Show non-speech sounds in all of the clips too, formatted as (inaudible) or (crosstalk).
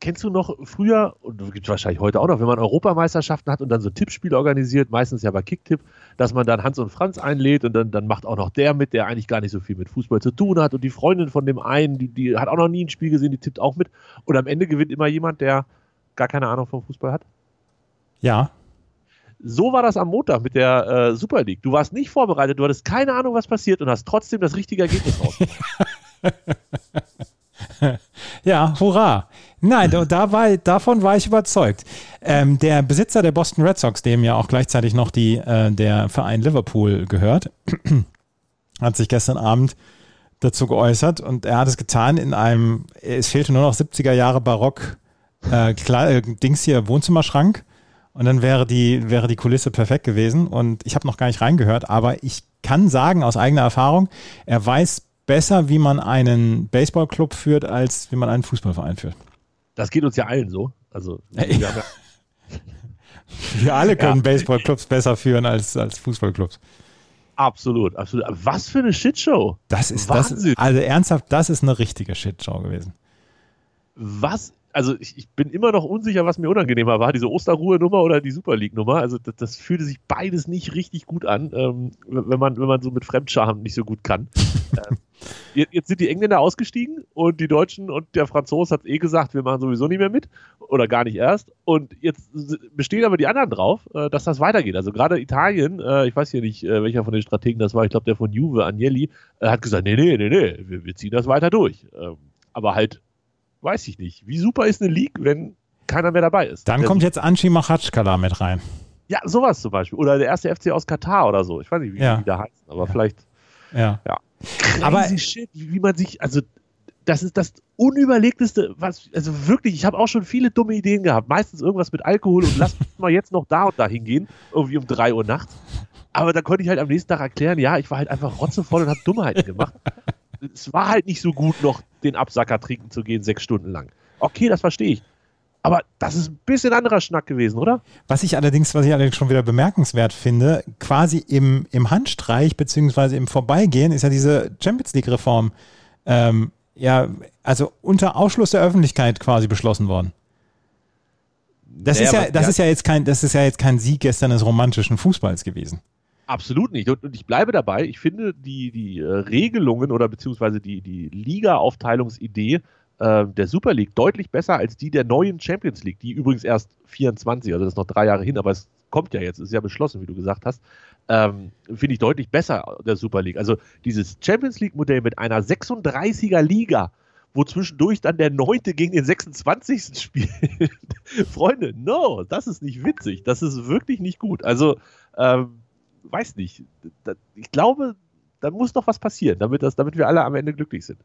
kennst du noch früher, und gibt es wahrscheinlich heute auch noch, wenn man Europameisterschaften hat und dann so Tippspiele organisiert, meistens ja bei Kicktipp, dass man dann Hans und Franz einlädt und dann, dann macht auch noch der mit, der eigentlich gar nicht so viel mit Fußball zu tun hat und die Freundin von dem einen, die, die hat auch noch nie ein Spiel gesehen, die tippt auch mit und am Ende gewinnt immer jemand, der gar keine Ahnung vom Fußball hat. Ja. So war das am Montag mit der äh, Super League. Du warst nicht vorbereitet, du hattest keine Ahnung, was passiert und hast trotzdem das richtige Ergebnis raus. (laughs) Ja, hurra. Nein, da, war, davon war ich überzeugt. Ähm, der Besitzer der Boston Red Sox, dem ja auch gleichzeitig noch die, äh, der Verein Liverpool gehört, (clears throat) hat sich gestern Abend dazu geäußert und er hat es getan in einem, es fehlte nur noch 70er Jahre Barock äh, äh, Dings hier, Wohnzimmerschrank und dann wäre die, wäre die Kulisse perfekt gewesen und ich habe noch gar nicht reingehört, aber ich kann sagen aus eigener Erfahrung, er weiß besser, wie man einen Baseballclub führt, als wie man einen Fußballverein führt. Das geht uns ja allen so. Also, wir ja, (laughs) Wir alle können Ja. Baseballclubs besser führen als, als Fußballclubs. absolut, absolut. Was für eine Shitshow. Das ist, das Wahnsinn. ist, also ernsthaft, das ist eine richtige Shitshow gewesen. was, also ich, ich bin immer noch unsicher, was mir unangenehmer war, diese Osterruhe-Nummer oder die Super League-Nummer. Also das, das fühlte sich beides nicht richtig gut an, ähm, wenn, man, wenn man so mit Fremdscham nicht so gut kann. (laughs) ähm, jetzt, jetzt sind die Engländer ausgestiegen und die Deutschen und der Franzose hat eh gesagt, wir machen sowieso nicht mehr mit oder gar nicht erst. Und jetzt bestehen aber die anderen drauf, äh, dass das weitergeht. Also gerade Italien, äh, ich weiß hier nicht, äh, welcher von den Strategen das war, ich glaube der von Juve, Agnelli, äh, hat gesagt, nee, nee, nee, nee, wir, wir ziehen das weiter durch. Ähm, aber halt weiß ich nicht. Wie super ist eine League, wenn keiner mehr dabei ist? Dann Der- kommt jetzt Anshi Machatschkala mit rein. Ja, sowas zum Beispiel. Oder der erste FC aus Katar oder so. Ich weiß nicht, wie Ja. die da heißen, aber vielleicht. Ja. Ja. Aber- Crazy shit, wie, man sich, also das ist das unüberlegteste, was, also wirklich, ich habe auch schon viele dumme Ideen gehabt. Meistens irgendwas mit Alkohol und lass mal jetzt noch da und da hingehen, irgendwie um 3 Uhr nachts. Aber da konnte ich halt am nächsten Tag erklären, ja, ich war halt einfach rotzevoll und habe Dummheiten gemacht. Es war halt nicht so gut, noch den Absacker trinken zu gehen, sechs Stunden lang. Okay, das verstehe ich. Aber das ist ein bisschen anderer Schnack gewesen, oder? Was ich allerdings, was ich allerdings schon wieder bemerkenswert finde, quasi im, im Handstreich beziehungsweise im Vorbeigehen ist ja diese Champions League-Reform ähm, ja, also unter Ausschluss der Öffentlichkeit quasi beschlossen worden. Das, Naja, ist ja, das ja. ist ja jetzt kein, das ist ja jetzt kein Sieg gestern des romantischen Fußballs gewesen. Absolut nicht. Und, ich bleibe dabei, ich finde die, die äh, Regelungen oder beziehungsweise die, die Liga-Aufteilungsidee äh, der Super League deutlich besser als die der neuen Champions League, die übrigens erst 24, also das ist noch drei Jahre hin, aber es kommt ja jetzt, ist ja beschlossen, wie du gesagt hast, ähm, finde ich deutlich besser der Super League. Also dieses Champions League-Modell mit einer 36er Liga, wo zwischendurch dann der Neunte gegen den 26. (laughs) spielt. Freunde, no, das ist nicht witzig. Das ist wirklich nicht gut. Also, ähm, weiß nicht. Da, ich glaube, da muss noch was passieren, damit, das, damit wir alle am Ende glücklich sind.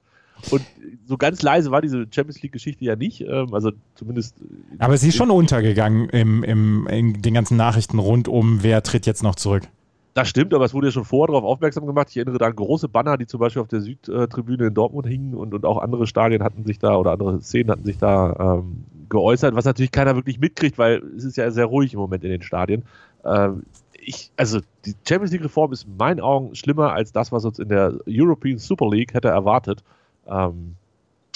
Und so ganz leise war diese Champions League-Geschichte ja nicht. Ähm, also zumindest. Aber sie ist schon untergegangen im, im, in den ganzen Nachrichten rund um, wer tritt jetzt noch zurück. Das stimmt, aber es wurde ja schon vorher darauf aufmerksam gemacht. Ich erinnere da an große Banner, die zum Beispiel auf der Südtribüne in Dortmund hingen und, und auch andere Stadien hatten sich da oder andere Szenen hatten sich da ähm, geäußert, was natürlich keiner wirklich mitkriegt, weil es ist ja sehr ruhig im Moment in den Stadien. Ähm, ich, also die Champions League-Reform ist in meinen Augen schlimmer als das, was uns in der European Super League hätte erwartet. Ähm,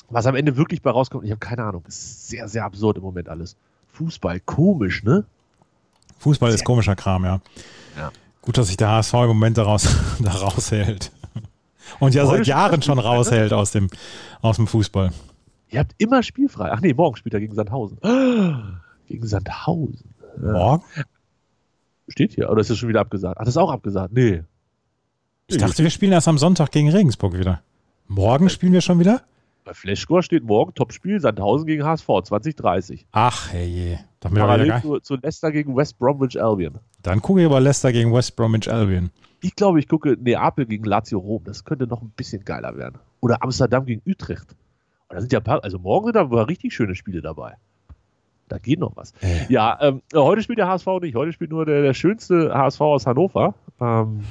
was am Ende wirklich bei rauskommt, ich habe keine Ahnung. Ist sehr, sehr absurd im Moment alles. Fußball, komisch, ne? Fußball ist komischer Kram, ja. Ja. Gut, dass sich der HSV im Moment daraus, (laughs) da raushält. Und ja seit Jahren schon raushält aus dem, aus dem Fußball. Ihr habt immer spielfrei. Ach nee, morgen spielt er gegen Sandhausen. (gasps) Gegen Sandhausen. Morgen? Steht hier. Oder ist das schon wieder abgesagt? Ach, das ist auch abgesagt. Nee. Ich dachte, wir spielen erst am Sonntag gegen Regensburg wieder. Morgen spielen wir schon wieder? Bei Flashscore steht morgen Topspiel Sandhausen gegen HSV 2030. Ach, hey, doch mittlerweile Parallel gar zu, zu Leicester gegen West Bromwich Albion. Dann gucke ich aber Leicester gegen West Bromwich Albion. Ich glaube, ich gucke Neapel gegen Lazio Rom. Das könnte noch ein bisschen geiler werden. Oder Amsterdam gegen Utrecht. Und da sind ja paar, also morgen sind da aber richtig schöne Spiele dabei. Da geht noch was. Äh. Ja, ähm, heute spielt der HSV nicht. Heute spielt nur der, der schönste HSV aus Hannover. Ähm,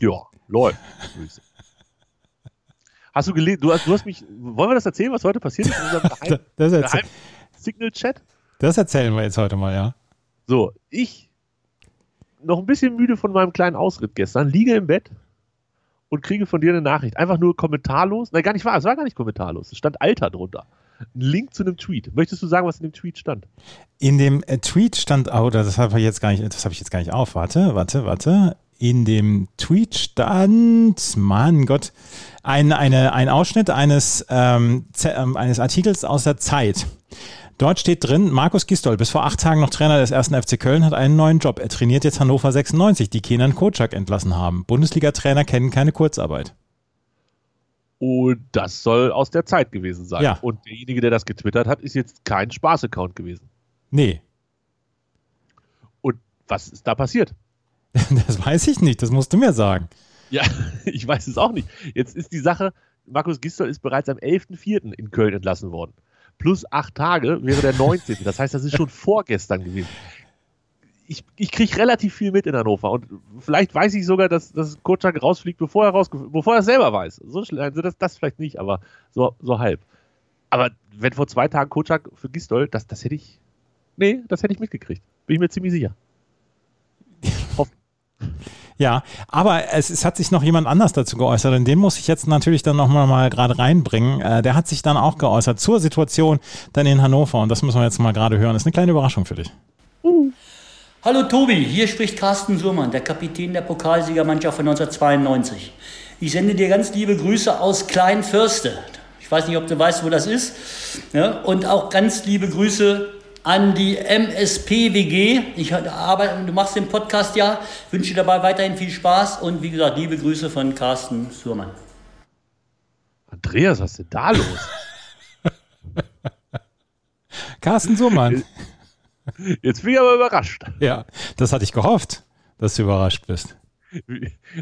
ja, läuft. Hast du gelesen? Du hast, du hast mich. Wollen wir das erzählen, was heute passiert ist in unserem Geheim, (laughs) Das, erzähl, Geheim Signal-Chat? das erzählen wir jetzt heute mal, ja. So, ich noch ein bisschen müde von meinem kleinen Ausritt gestern, liege im Bett und kriege von dir eine Nachricht. Einfach nur kommentarlos. Nein, gar nicht wahr. Es war gar nicht kommentarlos. Es stand Alter drunter. Ein Link zu einem Tweet. Möchtest du sagen, was in dem Tweet stand? In dem äh, Tweet stand, oh, das habe ich jetzt gar nicht, das habe ich jetzt gar nicht auf. Warte, warte, warte. In dem Tweet stand, Mann Gott, ein, eine, ein Ausschnitt eines, ähm, ähm, eines Artikels aus der Zeit. Dort steht drin, Markus Gistol, bis vor acht Tagen noch Trainer des ersten FC Köln, hat einen neuen Job. Er trainiert jetzt Hannover 96, die Kenan Kocak entlassen haben. Bundesliga-Trainer kennen keine Kurzarbeit. Und das soll aus der Zeit gewesen sein. Ja. Und derjenige, der das getwittert hat, ist jetzt kein Spaß-Account gewesen. Nee, Und was ist da passiert? (laughs) das weiß ich nicht, das musst du mir sagen. Ja, (laughs) ich weiß es auch nicht. Jetzt ist die Sache, Markus Gistol ist bereits am 11.04. in Köln entlassen worden. Plus acht Tage wäre der 19. Das heißt, das ist schon (laughs) vorgestern gewesen. Ich, ich kriege relativ viel mit in Hannover und vielleicht weiß ich sogar, dass, dass Kocak rausfliegt, bevor er, rausge bevor er es selber weiß. So schnell, also das, das vielleicht nicht, aber so, so halb. Aber wenn vor zwei Tagen Kocak für Gistol, das, das hätte ich. Nee, das hätte ich mitgekriegt. Bin ich mir ziemlich sicher. (laughs) Ja, aber es, es hat sich noch jemand anders dazu geäußert und den muss ich jetzt natürlich dann nochmal mal gerade reinbringen. Äh, der hat sich dann auch geäußert zur Situation dann in Hannover und das müssen wir jetzt mal gerade hören. Das ist eine kleine Überraschung für dich. Hallo Tobi, hier spricht Carsten Surmann, der Kapitän der Pokalsiegermannschaft von 1992. Ich sende dir ganz liebe Grüße aus Kleinförste. Ich weiß nicht, ob du weißt, wo das ist. Ja, und auch ganz liebe Grüße an die MSP-WG. Ich arbeite, du machst den Podcast ja, wünsche dir dabei weiterhin viel Spaß und wie gesagt, liebe Grüße von Carsten Surmann. Andreas, was ist denn da los? (laughs) Carsten Surmann. Jetzt bin ich aber überrascht. ja, das hatte ich gehofft, dass du überrascht bist.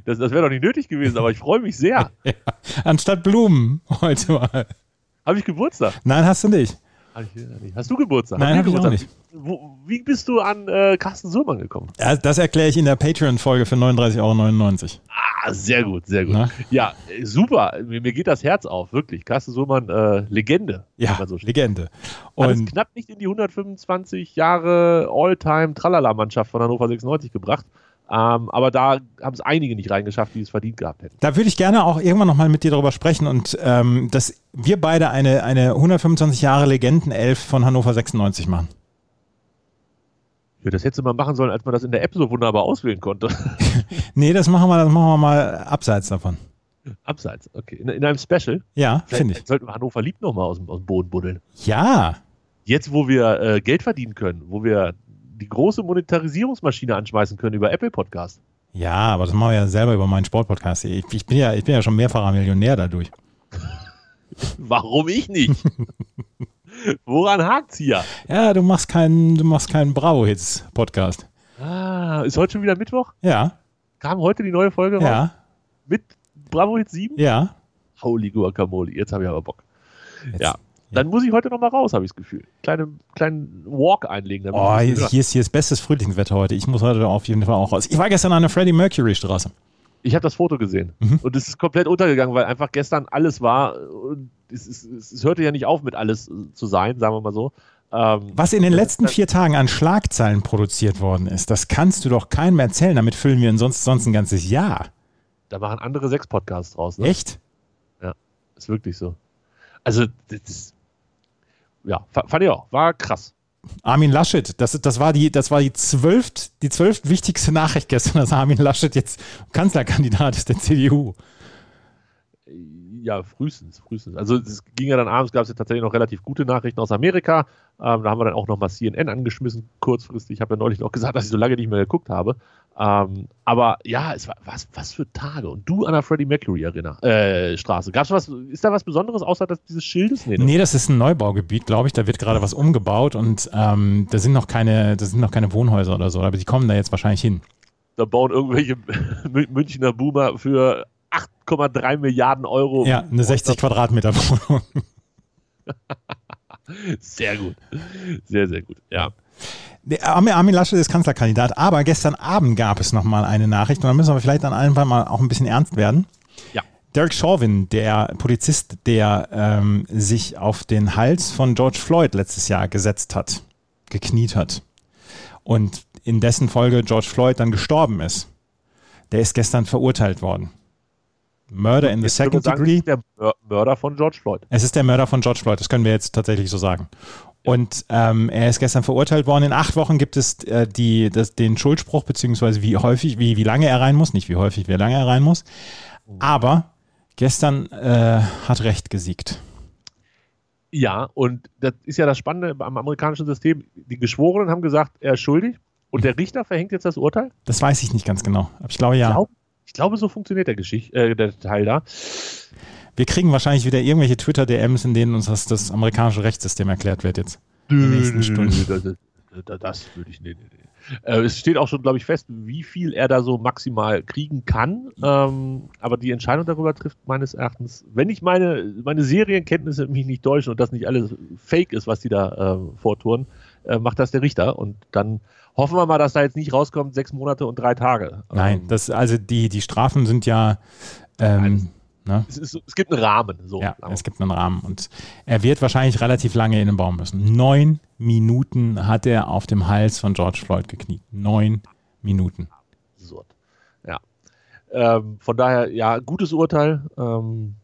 Das, das wäre doch nicht nötig gewesen, aber ich freue mich sehr. (laughs) Ja. Anstatt Blumen heute mal. Habe ich Geburtstag? Nein, hast du nicht. Nicht. Hast du Geburtstag? Nein, Haben wir hab ich auch Geburtstag? Wo, wie bist du an äh, Carsten Surmann gekommen? Ja, Das erkläre ich in der Patreon-Folge für 39,99 Euro. Ah, sehr gut, sehr gut. Na? Ja, äh, super. Mir, mir geht das Herz auf, wirklich. Carsten Surmann, äh, Legende. Ja, so. Legende. Hat es Und knapp nicht in die 125 Jahre All-Time-Tralala-Mannschaft von Hannover 96 gebracht. Ähm, aber da haben es einige nicht reingeschafft, die es verdient gehabt hätten. Da würde ich gerne auch irgendwann nochmal mit dir darüber sprechen und ähm, dass wir beide eine, eine 125 Jahre Legenden-Elf von Hannover 96 machen. Ja, das hättest du mal machen sollen, als man das in der App so wunderbar auswählen konnte. (laughs) Nee, das machen wir, das machen wir mal abseits davon. Abseits, okay. In, in einem Special. Ja, finde ich. sollten wir Hannover liebt nochmal aus, dem- aus dem Boden buddeln. Ja, Jetzt, wo wir äh, Geld verdienen können, wo wir die große Monetarisierungsmaschine anschmeißen können über Apple Podcast. ja, aber das machen wir ja selber über meinen Sportpodcast. Ich, ich, bin ja, ich bin ja schon mehrfacher Millionär dadurch. (laughs) Warum ich nicht? (laughs) Woran hakt's hier? Ja, du machst keinen, du machst keinen Bravo-Hits-Podcast. Ah, ist heute schon wieder Mittwoch? Ja, Kam heute die neue Folge raus? ja, Mit Bravo Hit 7? ja. Holy Guacamole, jetzt habe ich aber Bock. Jetzt- ja. Dann muss ich heute nochmal raus, habe ich das Gefühl. Kleine, kleinen Walk einlegen. damit Oh, hier, hier ist, hier ist bestes Frühlingswetter heute. Ich muss heute auf jeden Fall auch raus. Ich war gestern an der Freddie Mercury Straße. Ich habe das Foto gesehen Mhm. und es ist komplett untergegangen, weil einfach gestern alles war und es, es, es, hörte ja nicht auf mit alles zu sein, sagen wir mal so. Ähm, Was in den letzten vier Tagen an Schlagzeilen produziert worden ist, das kannst du doch keinem erzählen. Damit füllen wir sonst, sonst ein ganzes Jahr. da machen andere sechs Podcasts draus. Ne? Echt? Ist wirklich so. Also, das ist, ja, fa- fand ich auch. War krass. Armin Laschet, das, das war, die, das war die, zwölft, die zwölft wichtigste Nachricht gestern, dass Armin Laschet jetzt Kanzlerkandidat ist der CDU. Ja, frühestens, frühestens. Also es ging ja dann abends, gab es ja tatsächlich noch relativ gute Nachrichten aus Amerika. Ähm, da haben wir dann auch noch mal CNN angeschmissen, kurzfristig. Ich habe ja neulich noch gesagt, dass ich so lange nicht mehr geguckt habe. Ähm, aber ja, es war was, was für Tage. Und du an der Freddie Mercury Arena, äh, Straße. Gab's was, ist da was Besonderes außer dass dieses Schildes? Nee, ne? Nee, das ist ein Neubaugebiet, glaube ich. Da wird gerade was umgebaut und ähm, da sind noch keine, da sind noch keine Wohnhäuser oder so, aber die kommen da jetzt wahrscheinlich hin. Da bauen irgendwelche (laughs) Mün- Münchner Boomer für 8,3 Milliarden Euro. Ja, eine 60 Quadratmeter Wohnung. (laughs) Sehr gut. Sehr, sehr gut. Ja. Der Armin Armin Laschet ist Kanzlerkandidat, aber gestern Abend gab es nochmal eine Nachricht und da müssen wir vielleicht dann einfach mal auch ein bisschen ernst werden. Ja. Derek Chauvin, der Polizist, der ähm, sich auf den Hals von George Floyd letztes Jahr gesetzt hat, gekniet hat und in dessen Folge George Floyd dann gestorben ist, der ist gestern verurteilt worden. Murder in the second sagen, degree. der Mörder von George Floyd. Es ist der Mörder von George Floyd, das können wir jetzt tatsächlich so sagen. Und ähm, er ist gestern verurteilt worden. In acht Wochen gibt es äh, die, das, den Schuldspruch, beziehungsweise wie häufig, wie, wie lange er rein muss. Nicht wie häufig, wie lange er rein muss. Aber gestern äh, hat Recht gesiegt. Ja, und das ist ja das Spannende am amerikanischen System. Die Geschworenen haben gesagt, er ist schuldig. Und der Richter verhängt jetzt das Urteil? Das weiß ich nicht ganz genau. Aber ich glaube ja. Ich, glaub, ich glaube, so funktioniert der, Geschicht, äh, der Teil da. Wir kriegen wahrscheinlich wieder irgendwelche Twitter-DMs, in denen uns das, das amerikanische Rechtssystem erklärt wird jetzt. In den nächsten Stunden. Das, das, das würde ich nicht. Äh, es steht auch schon, glaube ich, fest, wie viel er da so maximal kriegen kann. Ähm, aber die Entscheidung darüber trifft meines Erachtens, wenn ich meine, meine Serienkenntnisse mich nicht täuschen und das nicht alles fake ist, was die da äh, vortouren, äh, macht das der Richter. Und dann hoffen wir mal, dass da jetzt nicht rauskommt, sechs Monate und drei Tage. Nein, ähm, das, also die, die Strafen sind ja. Ähm, Ne? Es, ist, es, gibt einen Rahmen. So. Ja, es gibt einen Rahmen. Und er wird wahrscheinlich relativ lange in den Baum müssen. Neun Minuten hat er auf dem Hals von George Floyd gekniet. Neun Minuten. Absurd. Ja. Ähm, von daher, ja, gutes Urteil. Ähm,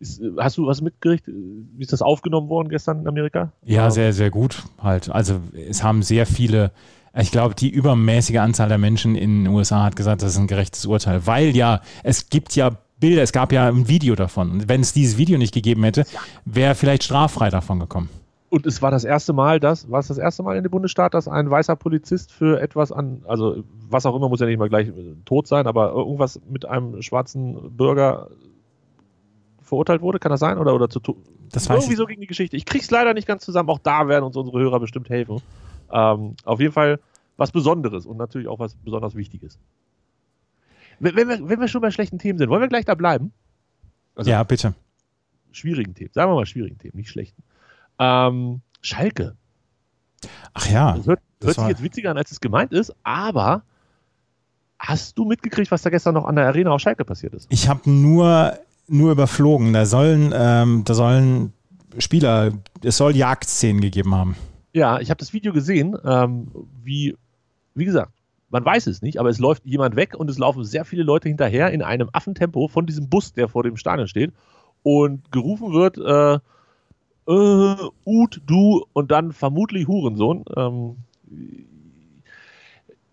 ist, hast du was mitgerichtet? Wie ist das aufgenommen worden gestern in Amerika? Ja, sehr, sehr gut. Halt. Also es haben sehr viele ich glaube, die übermäßige Anzahl der Menschen in den USA hat gesagt, das ist ein gerechtes Urteil, weil ja, es gibt ja Bilder, es gab ja ein Video davon. Und wenn es dieses Video nicht gegeben hätte, wäre vielleicht straffrei davon gekommen. Und es war das erste Mal, dass, war es das erste Mal in dem Bundesstaat, dass ein weißer Polizist für etwas an, also was auch immer, muss ja nicht mal gleich äh, tot sein, aber irgendwas mit einem schwarzen Bürger verurteilt wurde, kann das sein? Oder, oder zu das weiß Irgendwie ich. so gegen die Geschichte. Ich krieg's leider nicht ganz zusammen. Auch da werden uns unsere Hörer bestimmt helfen. Ähm, auf jeden Fall was Besonderes und natürlich auch was besonders Wichtiges. Wenn, wenn, wir, wenn wir schon bei schlechten Themen sind, wollen wir gleich da bleiben? Also, ja, bitte. Schwierigen Themen. Sagen wir mal schwierigen Themen, nicht schlechten. Ähm, Schalke. Ach ja. Das hört, das hört sich jetzt witziger an, als es gemeint ist, aber hast du mitgekriegt, was da gestern noch an der Arena auf Schalke passiert ist? Ich habe nur, nur überflogen. Da sollen, ähm, da sollen Spieler, es soll Jagdszenen gegeben haben. Ja, ich habe das Video gesehen, ähm, wie, wie gesagt, man weiß es nicht, aber es läuft jemand weg und es laufen sehr viele Leute hinterher in einem Affentempo von diesem Bus, der vor dem Stadion steht. Und gerufen wird, äh, äh, Ut, du und dann vermutlich Hurensohn. Ähm,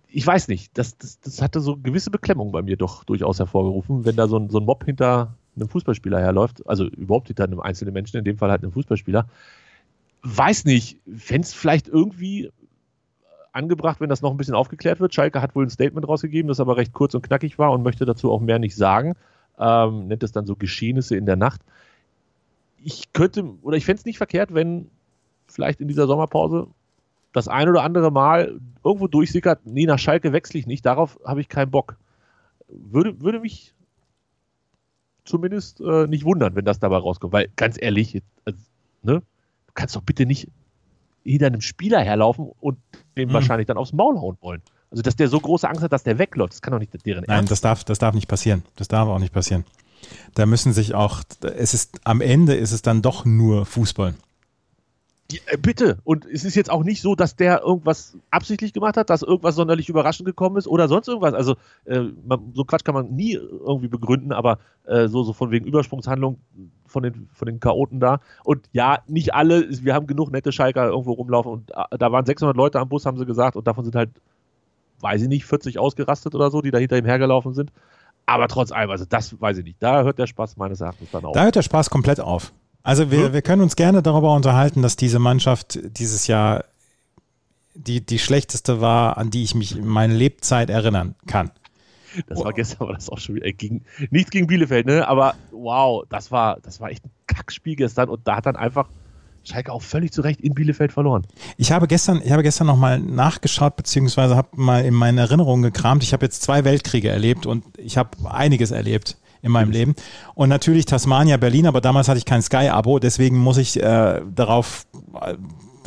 ich weiß nicht, das, das, das hatte so gewisse Beklemmung bei mir doch durchaus hervorgerufen, wenn da so ein, so ein Mob hinter einem Fußballspieler herläuft, also überhaupt hinter einem einzelnen Menschen, in dem Fall halt einem Fußballspieler. Weiß nicht, fände es vielleicht irgendwie angebracht, wenn das noch ein bisschen aufgeklärt wird. Schalke hat wohl ein Statement rausgegeben, das aber recht kurz und knackig war und möchte dazu auch mehr nicht sagen. Ähm, nennt es dann so Geschehnisse in der Nacht. Ich könnte, oder ich fände es nicht verkehrt, wenn vielleicht in dieser Sommerpause das ein oder andere Mal irgendwo durchsickert, nee, nach Schalke wechsle ich nicht, darauf habe ich keinen Bock. Würde, würde mich zumindest äh, nicht wundern, wenn das dabei rauskommt, weil ganz ehrlich, also, ne, du kannst doch bitte nicht hinter einem Spieler herlaufen und dem mhm. wahrscheinlich dann aufs Maul hauen wollen. Also, dass der so große Angst hat, dass der wegläuft, das kann doch nicht deren Nein, Ernst. das darf, das darf nicht passieren. Das darf auch nicht passieren. Da müssen sich auch, es ist, am Ende ist es dann doch nur Fußball. Ja, äh, bitte. Und es ist jetzt auch nicht so, dass der irgendwas absichtlich gemacht hat, dass irgendwas sonderlich überraschend gekommen ist oder sonst irgendwas. Also äh, man, so Quatsch kann man nie irgendwie begründen, aber äh, so, so von wegen Übersprungshandlung von den, von den Chaoten da. Und ja, nicht alle, wir haben genug nette Schalker irgendwo rumlaufen und äh, da waren 600 Leute am Bus, haben sie gesagt, und davon sind halt, weiß ich nicht, 40 ausgerastet oder so, die da hinter ihm hergelaufen sind. Aber trotz allem, also das weiß ich nicht. Da hört der Spaß meines Erachtens dann auf. Da hört der Spaß komplett auf. Also wir, hm? wir können uns gerne darüber unterhalten, dass diese Mannschaft dieses Jahr die, die schlechteste war, an die ich mich in meiner Lebzeit erinnern kann. Das war gestern, war das auch schon wieder gegen, nichts gegen Bielefeld, ne? Aber wow, das war, das war echt ein Kackspiel gestern und da hat dann einfach Schalke auch völlig zu Recht in Bielefeld verloren. Ich habe gestern, ich habe gestern nochmal nachgeschaut, beziehungsweise habe mal in meinen Erinnerungen gekramt. Ich habe jetzt zwei Weltkriege erlebt und ich habe einiges erlebt in meinem Leben. Und natürlich Tasmania, Berlin, aber damals hatte ich kein Sky-Abo, deswegen muss ich äh, darauf, äh,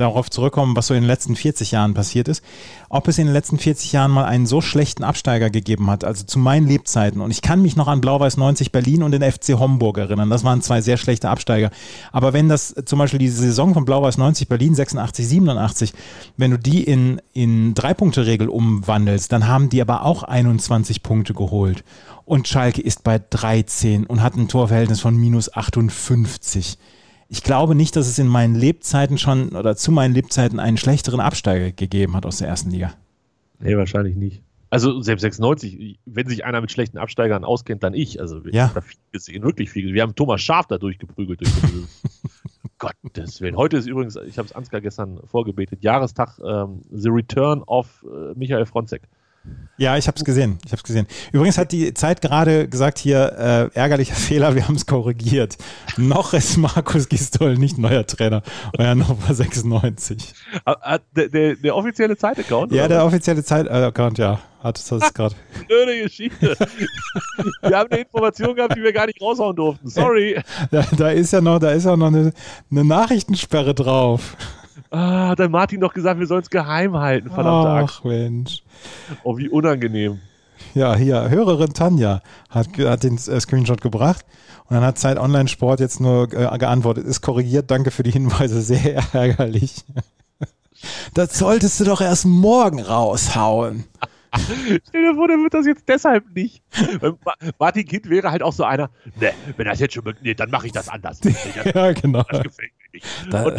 darauf zurückkommen, was so in den letzten 40 Jahren passiert ist, ob es in den letzten 40 Jahren mal einen so schlechten Absteiger gegeben hat, also zu meinen Lebzeiten. Und ich kann mich noch an Blau-Weiß 90 Berlin und den FC Homburg erinnern. Das waren zwei sehr schlechte Absteiger. Aber wenn das zum Beispiel diese Saison von Blau-Weiß 90 Berlin 86, 87, wenn du die in, in Drei-Punkte-Regel umwandelst, dann haben die aber auch 21 Punkte geholt. Und Schalke ist bei 13 und hat ein Torverhältnis von minus 58 ich glaube nicht, dass es in meinen Lebzeiten schon oder zu meinen Lebzeiten einen schlechteren Absteiger gegeben hat aus der ersten Liga. Nee, wahrscheinlich nicht. Also selbst 96, wenn sich einer mit schlechten Absteigern auskennt, dann ich. Also ich Ja. habe da viel gesehen, wirklich viel gesehen. Wir haben Thomas Schaf da durchgeprügelt. Durch (laughs) Gottes Willen. Heute ist übrigens, ich habe es Ansgar gestern vorgebetet, Jahrestag ähm, The Return of äh, Michael Fronzek. Ja, ich habe es gesehen. Ich habe gesehen. Übrigens hat die Zeit gerade gesagt hier äh, ärgerlicher (laughs) Fehler. Wir haben es korrigiert. Noch ist Markus Gistol nicht neuer Trainer bei Hannover 96. Ah, ah, der, der, der offizielle Zeitaccount? Ja, oder der offizielle Zeit-Account, ja, hat das (laughs) gerade. Blöde Geschichte. (laughs) wir haben eine Information gehabt, die wir gar nicht raushauen durften. Sorry. Da, da ist ja noch, da ist ja noch eine, eine Nachrichtensperre drauf. Ah, hat der Martin doch gesagt, wir sollen es geheim halten. Verdammte Axt. Ach Mensch. Oh, wie unangenehm. Ja, hier, Hörerin Tanja hat, hat den äh, Screenshot gebracht und dann hat Zeit Online Sport jetzt nur äh, geantwortet, ist korrigiert, danke für die Hinweise, (laughs) sehr ärgerlich. Das solltest du doch erst morgen raushauen. Stell dir vor, der wird das jetzt deshalb nicht. Ma- Martin Kind wäre halt auch so einer, ne, wenn das jetzt schon, nee, dann mache ich das anders. (laughs) Ja, genau. das gefällt mir nicht. Da,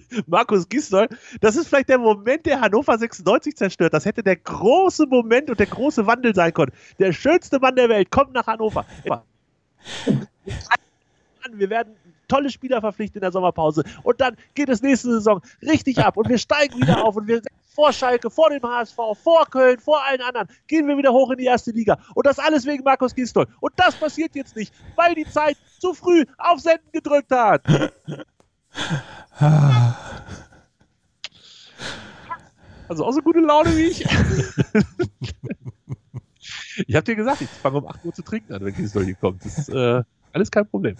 (laughs) Markus Gisdol, das ist vielleicht der Moment, der Hannover 96 zerstört. Das hätte der große Moment und der große Wandel sein können. Der schönste Mann der Welt kommt nach Hannover. (laughs) Wir werden tolle Spieler verpflichtet in der Sommerpause und dann geht es nächste Saison richtig ab und wir steigen wieder auf und wir sind vor Schalke, vor dem HSV, vor Köln, vor allen anderen, gehen wir wieder hoch in die erste Liga und das alles wegen Markus Gisdol. Und das passiert jetzt nicht, weil die Zeit zu früh auf Senden gedrückt hat. (laughs) Also auch so gute Laune wie ich. (laughs) ich habe dir gesagt, ich fange um 8 Uhr zu trinken an, wenn Gisdol hier kommt. Das ist äh, alles kein Problem.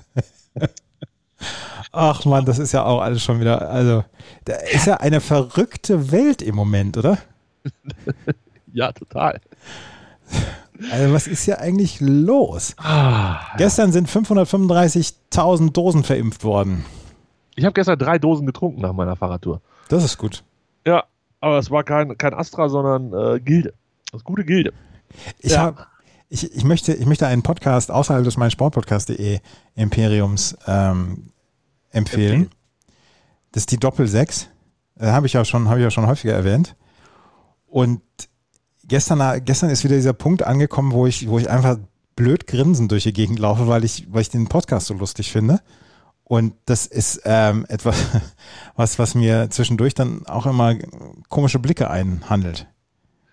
ach man, das ist ja auch alles schon wieder, also, da ist ja eine verrückte Welt im Moment, oder? (laughs) Ja, total. Also, was ist hier eigentlich los? Ah, Gestern sind 535.000 Dosen verimpft worden. Ich habe gestern drei Dosen getrunken nach meiner Fahrradtour. Das ist gut. Ja, aber es war kein, kein Astra, sondern äh, Gilde. Das gute Gilde. Ich, Ja. hab, ich, ich, möchte, ich möchte einen Podcast außerhalb des meinsportpodcast.de Imperiums ähm, empfehlen. Empfehlen. Das ist die Doppel-6. Äh, habe ich, ja schon- habe ich ja schon häufiger erwähnt. Und gestern, gestern ist wieder dieser Punkt angekommen, wo ich, wo ich einfach blöd grinsend durch die Gegend laufe, weil ich, weil ich den Podcast so lustig finde. Und das ist ähm, etwas, (laughs) was, was mir zwischendurch dann auch immer komische Blicke einhandelt.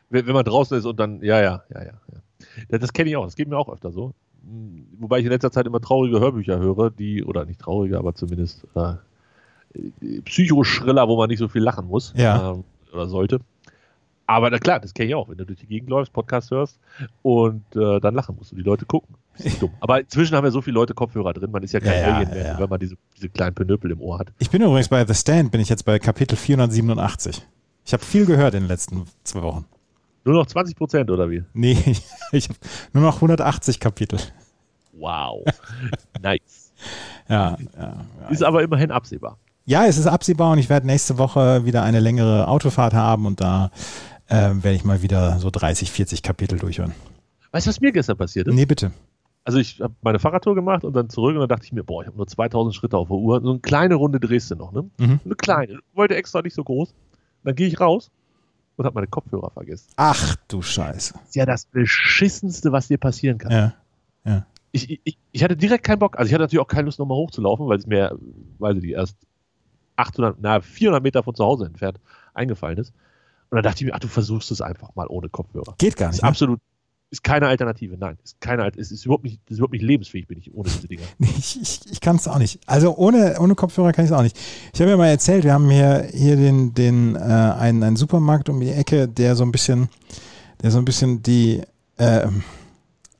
Wenn, wenn man draußen ist und dann, ja, ja, ja, ja. Das, das kenne ich auch, das geht mir auch öfter so. Wobei ich in letzter Zeit immer traurige Hörbücher höre, die, oder nicht traurige, aber zumindest äh, äh, Psychoschriller, wo man nicht so viel lachen muss. Ja. ähm, oder sollte. Aber na klar, das kenne ich auch, wenn du durch die Gegend läufst, Podcast hörst und äh, dann lachen musst und die Leute gucken. Dumm. (laughs) Aber inzwischen haben ja so viele Leute Kopfhörer drin, man ist ja kein Ja, Alien mehr, ja. wenn man diese, diese kleinen Penöpel im Ohr hat. Ich bin übrigens bei The Stand, bin ich jetzt bei Kapitel 487. Ich habe viel gehört in den letzten zwei Wochen. Nur noch 20 Prozent oder wie? Nee, (laughs) ich habe nur noch 180 Kapitel. Wow. (laughs) nice. Ja, ja. Ist aber immerhin absehbar. ja, es ist absehbar und ich werde nächste Woche wieder eine längere Autofahrt haben und da ähm, werde ich mal wieder so 30, 40 Kapitel durchhören. Weißt du, was mir gestern passiert ist? Nee, bitte. Also ich habe meine Fahrradtour gemacht und dann zurück und dann dachte ich mir, boah, ich habe nur 2000 Schritte auf der Uhr. So eine kleine Runde drehst du noch, ne? Mhm. Eine kleine. Wollte extra nicht so groß. Dann gehe ich raus und habe meine Kopfhörer vergessen. Ach du Scheiße. Das ist ja das Beschissenste, was dir passieren kann. Ja. Ich, ich, ich hatte direkt keinen Bock. Also ich hatte natürlich auch keine Lust, nochmal hochzulaufen, weil es mir, ich nicht, erst 800, na, 400 Meter von zu Hause entfernt eingefallen ist. Und dann dachte ich mir, ach, du versuchst es einfach mal ohne Kopfhörer. Geht gar nicht. Ne? absolut, ist keine Alternative. Nein, ist keine, Alt- ist, überhaupt nicht, ist überhaupt nicht lebensfähig, bin ich ohne diese Dinger. (laughs) Ich, ich, ich kann es auch nicht. Also ohne, ohne Kopfhörer kann ich es auch nicht. Ich habe ja mal erzählt, wir haben hier, hier den, den, äh, einen, einen Supermarkt um die Ecke, der so ein bisschen, der so ein bisschen die ähm,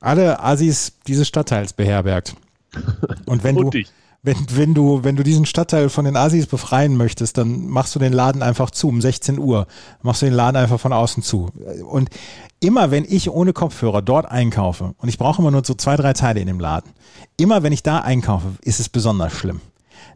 alle Assis dieses Stadtteils beherbergt. (laughs) Und wenn du, Und dich. Wenn, wenn, du, wenn du diesen Stadtteil von den Asis befreien möchtest, dann machst du den Laden einfach zu um 16 Uhr. Machst du den Laden einfach von außen zu. Und immer wenn ich ohne Kopfhörer dort einkaufe, und ich brauche immer nur so zwei, drei Teile in dem Laden, immer wenn ich da einkaufe, ist es besonders schlimm.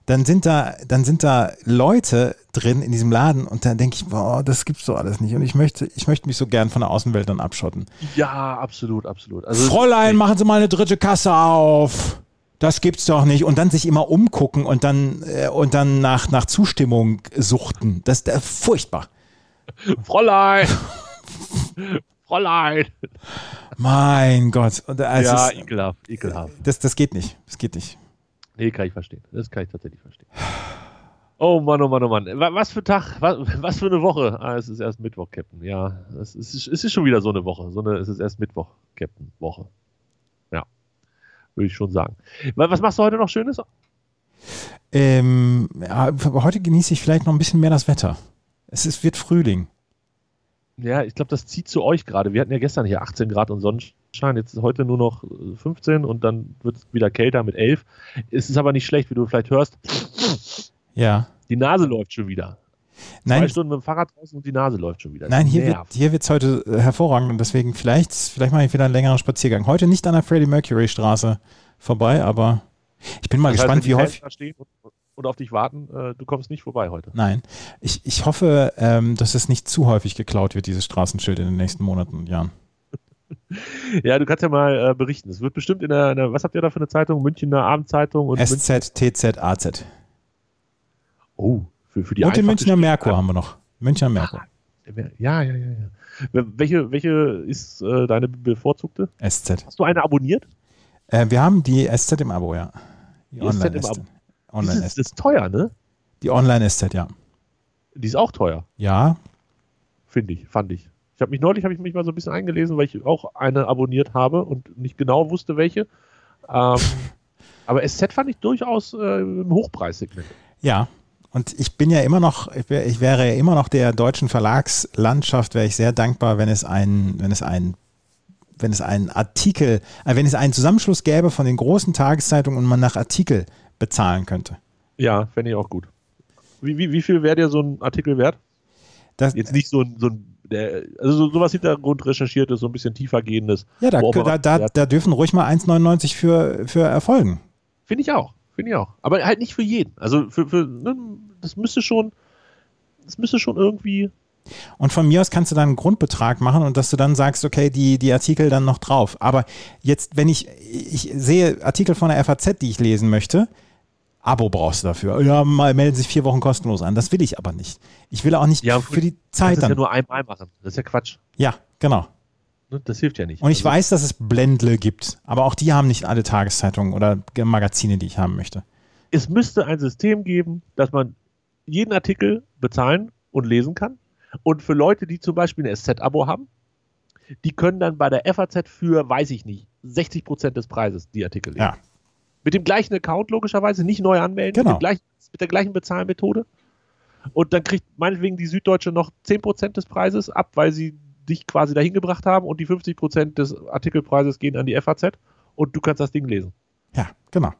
Dann sind da, dann sind da Leute drin in diesem Laden und dann denke ich, boah, das gibt's doch alles nicht. Und ich möchte, ich möchte mich so gern von der Außenwelt dann abschotten. Ja, absolut, absolut. Also, Fräulein, machen Sie mal eine dritte Kasse auf das gibt's doch nicht. Und dann sich immer umgucken und dann, äh, und dann nach, nach Zustimmung suchten. Das ist äh, furchtbar. Fräulein! (laughs) Fräulein! Mein Gott. Äh, ja, ist, ekelhaft, ekelhaft. Das, das geht nicht. Das geht nicht. Nee, kann ich verstehen. Das kann ich tatsächlich verstehen. Oh Mann, oh Mann, oh Mann. Was für Tag, was, was für eine Woche. Ah, es ist erst Mittwoch, Captain. Ja, es ist, es ist schon wieder so eine Woche. So eine, es ist erst Mittwoch, Captain, Woche. Würde ich schon sagen. Was machst du heute noch Schönes? Ähm, heute genieße ich vielleicht noch ein bisschen mehr das Wetter. Es ist, wird Frühling. Ja, ich glaube, das zieht zu euch gerade. Wir hatten ja gestern hier 18 Grad und Sonnenschein. Jetzt ist heute nur noch 15 und dann wird es wieder kälter mit 11. Es ist aber nicht schlecht, wie du vielleicht hörst. Ja. Die Nase läuft schon wieder. Nein, Zwei Stunden mit dem Fahrrad draußen und die Nase läuft schon wieder. Nein, hier wird, hier wird es heute äh, hervorragend und deswegen vielleicht, vielleicht mache ich wieder einen längeren Spaziergang. Heute nicht an der Freddie Mercury Straße vorbei, aber ich bin mal das gespannt, heißt, wie häufig. stehen und, und, auf dich warten, äh, du kommst nicht vorbei heute. Nein, ich, ich hoffe, ähm, dass es nicht zu häufig geklaut wird, dieses Straßenschild in den nächsten Monaten und Jahren. (laughs) ja, du kannst ja mal äh, berichten. Es wird bestimmt in der, in der, was habt ihr da für eine Zeitung? Münchner Abendzeitung und SZ, TZ, AZ. Oh, für, für die Und den Münchner Merkur haben wir noch. Münchner Merkur. Ah, ja, ja, ja, ja. Welche, welche ist äh, deine bevorzugte? SZ. Hast du eine abonniert? Äh, wir haben die SZ im Abo, ja. Die, die Online SZ im Abo. Online ist, ist teuer, ne? Die Online SZ, ja. Die ist auch teuer. Ja. Finde ich, fand ich. Ich habe mich neulich habe ich mich mal so ein bisschen eingelesen, weil ich auch eine abonniert habe und nicht genau wusste welche. Ähm, (laughs) aber SZ fand ich durchaus äh, Hochpreissegment. Ja, und ich bin ja immer noch, ich wäre ja immer noch der deutschen Verlagslandschaft, wäre ich sehr dankbar, wenn es ein, wenn es ein wenn es einen Artikel, äh, wenn es einen Zusammenschluss gäbe von den großen Tageszeitungen und man nach Artikel bezahlen könnte. Ja, fände ich auch gut. Wie, wie, wie viel wäre dir so ein Artikel wert? Das, Jetzt nicht so ein, so ein der, also sowas Hintergrund recherchiertes, so ein bisschen tiefer gehendes. Ja, da, da, da, da, dürfen ruhig mal 1,99 für, für erfolgen. Finde ich auch. Finde ich auch. Aber halt nicht für jeden. Also für, für ne, das müsste schon, das müsste schon irgendwie. Und von mir aus kannst du dann einen Grundbetrag machen und dass du dann sagst, okay, die, die Artikel dann noch drauf. Aber jetzt, wenn ich, ich sehe Artikel von der FAZ, die ich lesen möchte, Abo brauchst du dafür. Ja, mal melden sich vier Wochen kostenlos an. Das will ich aber nicht. Ich will auch nicht ja, für die Zeit dann. Das ja nur einmal machen. Das ist ja Quatsch. Ja, genau. Ne, das hilft ja nicht. Und ich also, weiß, dass es Blendle gibt, aber auch die haben nicht alle Tageszeitungen oder Magazine, die ich haben möchte. Es müsste ein System geben, dass man jeden Artikel bezahlen und lesen kann. Und für Leute, die zum Beispiel ein SZ-Abo haben, die können dann bei der FAZ für, weiß ich nicht, 60 Prozent des Preises die Artikel lesen. Ja. Mit dem gleichen Account logischerweise, nicht neu anmelden, genau. mit, gleichen, mit der gleichen Bezahlmethode. Und dann kriegt meinetwegen die Süddeutsche noch 10 Prozent des Preises ab, weil sie dich quasi dahin gebracht haben und die 50 Prozent des Artikelpreises gehen an die FAZ und du kannst das Ding lesen. Ja, genau.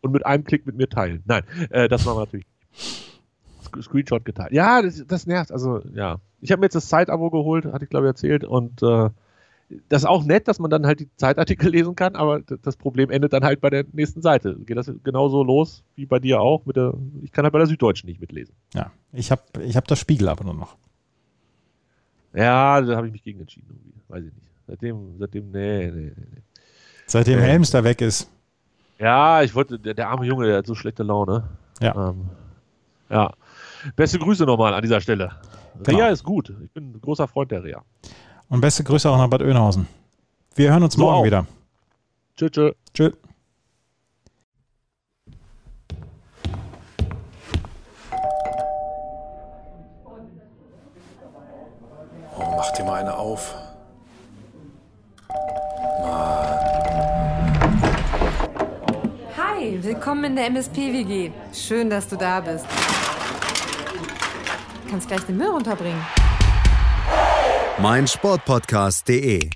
Und mit einem Klick mit mir teilen. Nein, äh, das war natürlich Screenshot geteilt. Ja, das, das nervt. Also, ja. Ich habe mir jetzt das Zeitabo geholt, hatte ich glaube ich erzählt. Und äh, das ist auch nett, dass man dann halt die Zeitartikel (laughs) lesen kann, aber das Problem endet dann halt bei der nächsten Seite. Geht das genauso los wie bei dir auch? Mit der, ich kann halt bei der Süddeutschen nicht mitlesen. Ja, ich habe ich hab das Spiegel aber nur noch. Ja, da habe ich mich gegen entschieden. Irgendwie. Weiß ich nicht. Seitdem, seitdem, nee, nee, nee. Seitdem nee. Helms da weg ist. Ja, ich wollte, der, der, arme Junge, der hat so schlechte Laune. Ja. Ähm, ja. Beste Grüße nochmal an dieser Stelle. Genau. Rea ist gut. Ich bin ein großer Freund der Rea. Und beste Grüße auch nach Bad Oeynhausen. Wir hören uns so morgen auch. wieder. Tschö, tschö. Tschö. Mach dir mal eine auf. Mann. Hi, willkommen in der MSP-WG. Schön, dass du da bist. Kannst gleich den Müll runterbringen. Mein Sportpodcast.de